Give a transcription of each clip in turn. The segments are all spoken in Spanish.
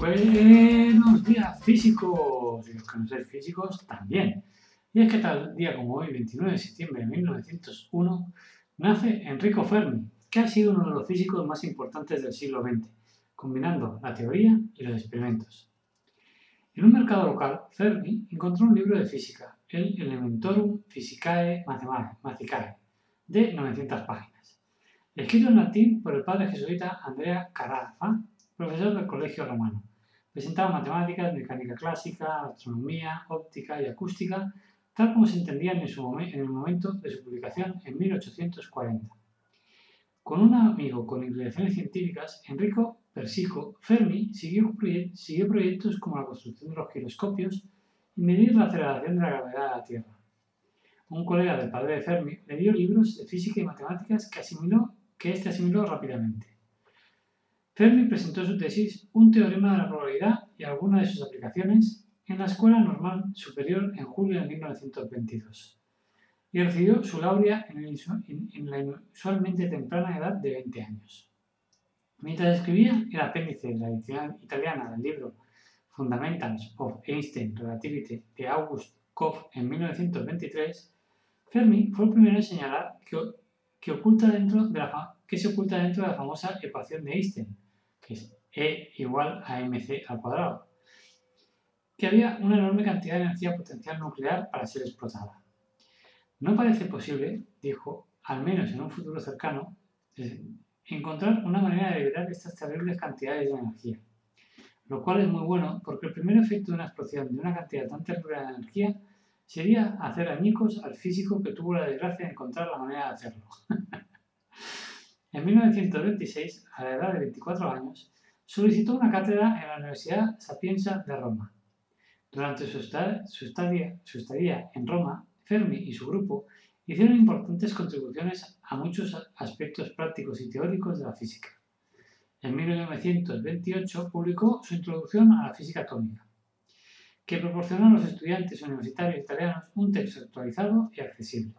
Buenos días físicos y los que no sois físicos también. Y es que tal día como hoy, 29 de septiembre de 1901, nace Enrico Fermi, que ha sido uno de los físicos más importantes del siglo XX, combinando la teoría y los experimentos. En un mercado local, Fermi encontró un libro de física, el Elementorum Physicae Mathematicae, de 900 páginas, escrito en latín por el padre jesuita Andrea Carafa, profesor del Colegio Romano. Presentaba matemáticas, mecánica clásica, astronomía, óptica y acústica, tal como se entendían en, el momento de su publicación en 1840. Con un amigo con inclinaciones científicas, Enrico Persico, Fermi siguió, siguió proyectos como la construcción de los giroscopios y medir la aceleración de la gravedad de la Tierra. Un colega del padre de Fermi le dio libros de física y matemáticas que, asimiló, que éste asimiló rápidamente. Fermi presentó su tesis Un teorema de la probabilidad y algunas de sus aplicaciones en la Escuela Normal Superior en julio de 1922 y recibió su laurea en, en- en la inusualmente temprana edad de 20 años. Mientras escribía el apéndice de la edición italiana del libro Fundamentals of Einstein Relativity de August Kopf en 1923, Fermi fue el primero en señalar que, que, oculta dentro de la, que se oculta dentro de la famosa ecuación de Einstein, que es E igual a mc al cuadrado, que había una enorme cantidad de energía potencial nuclear para ser explotada. No parece posible, dijo, al menos en un futuro cercano, eh, encontrar una manera de liberar estas terribles cantidades de energía. Lo cual es muy bueno porque el primer efecto de una explosión de una cantidad tan terrible de energía sería hacer añicos al físico que tuvo la desgracia de encontrar la manera de hacerlo. en 1926, a la edad de 24 años, solicitó una cátedra en la Universidad Sapienza de Roma. Durante su, su estadía, en Roma, Fermi y su grupo hicieron importantes contribuciones a muchos aspectos prácticos y teóricos de la física. En 1928 publicó su Introducción a la Física Atómica, que proporcionó a los estudiantes universitarios italianos un texto actualizado y accesible.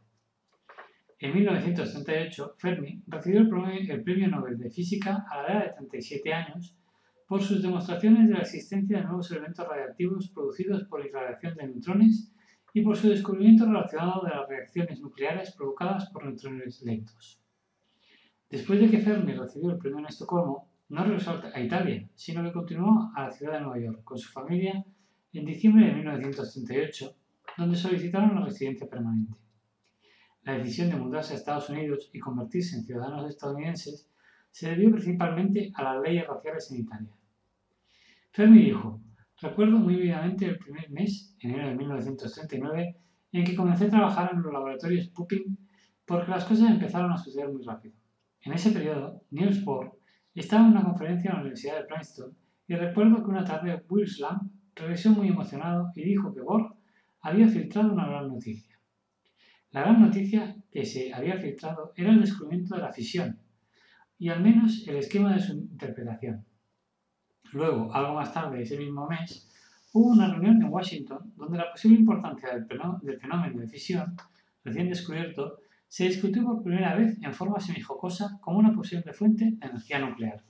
En 1938, Fermi recibió el premio, el Premio Nobel de Física a la edad de 37 años por sus demostraciones de la existencia de nuevos elementos radiactivos producidos por la irradiación de neutrones y por su descubrimiento relacionado de las reacciones nucleares provocadas por neutrones lentos. Después de que Fermi recibió el premio en Estocolmo, no regresó a Italia, sino que continuó a la ciudad de Nueva York con su familia en diciembre de 1938, donde solicitaron la residencia permanente. La decisión de mudarse a Estados Unidos y convertirse en ciudadanos estadounidenses se debió principalmente a las leyes raciales en Italia. Fermi dijo, recuerdo muy vivamente el primer mes, enero de 1939, en que comencé a trabajar en los laboratorios Pupin porque las cosas empezaron a suceder muy rápido. En ese periodo, Niels Bohr estaba en una conferencia en la Universidad de Princeton y recuerdo que una tarde Will Slam regresó muy emocionado y dijo que Bohr había filtrado una gran noticia. La gran noticia que se había filtrado era el descubrimiento de la fisión y al menos el esquema de su interpretación. Luego, algo más tarde ese mismo mes, hubo una reunión en Washington donde la posible importancia del fenó- del fenómeno de fisión, recién descubierto, se discutió por primera vez en forma semijocosa como una posible fuente de energía nuclear.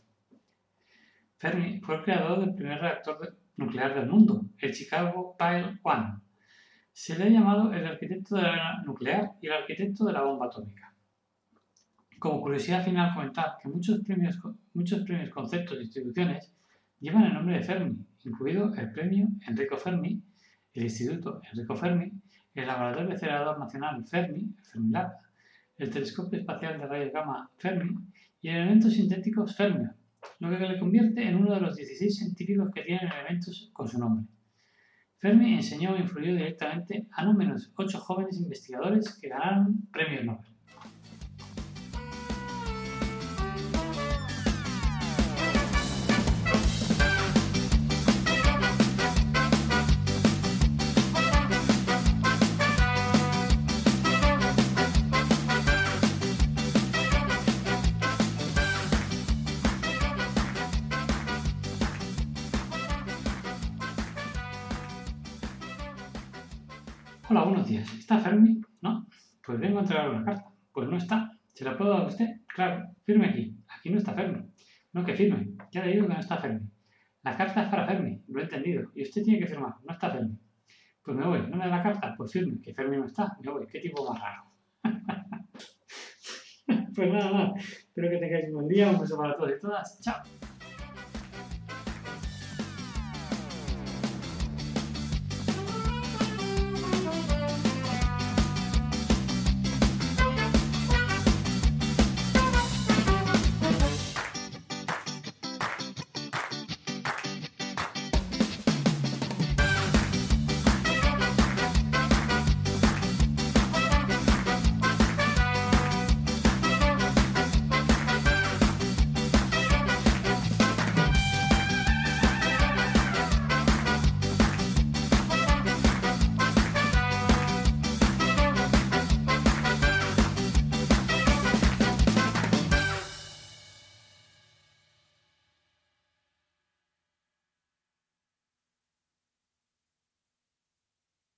Fermi fue el creador del primer reactor nuclear del mundo, el Chicago Pile One. Se le ha llamado el arquitecto de la nuclear y el arquitecto de la bomba atómica. Como curiosidad final, comentar que muchos premios, muchos premios, conceptos y instituciones llevan el nombre de Fermi, incluido el premio Enrico Fermi, el Instituto Enrico Fermi, el Laboratorio Acelerador Nacional Fermi, Fermilab, el Telescopio Espacial de Rayos Gamma Fermi y el elemento sintético Fermi, lo que le convierte en uno de los 16 científicos que tienen elementos con su nombre. Fermi enseñó e influyó directamente a menos 8 jóvenes investigadores que ganaron premios Nobel. Hola, buenos días. ¿Está Fermi? ¿No? Pues vengo a entregar una carta. Pues no está. ¿Se la puedo dar a usted? Claro, firme aquí. Aquí no está Fermi. No, que firme. Ya le digo que no está Fermi. La carta es para Fermi, lo he entendido. Y usted tiene que firmar. No está Fermi. Pues me voy. ¿No me da la carta? Pues firme. Que Fermi no está. Me voy. ¿Qué tipo más raro? pues nada, nada. Espero que tengáis un buen día. Un beso para todos y todas. Chao.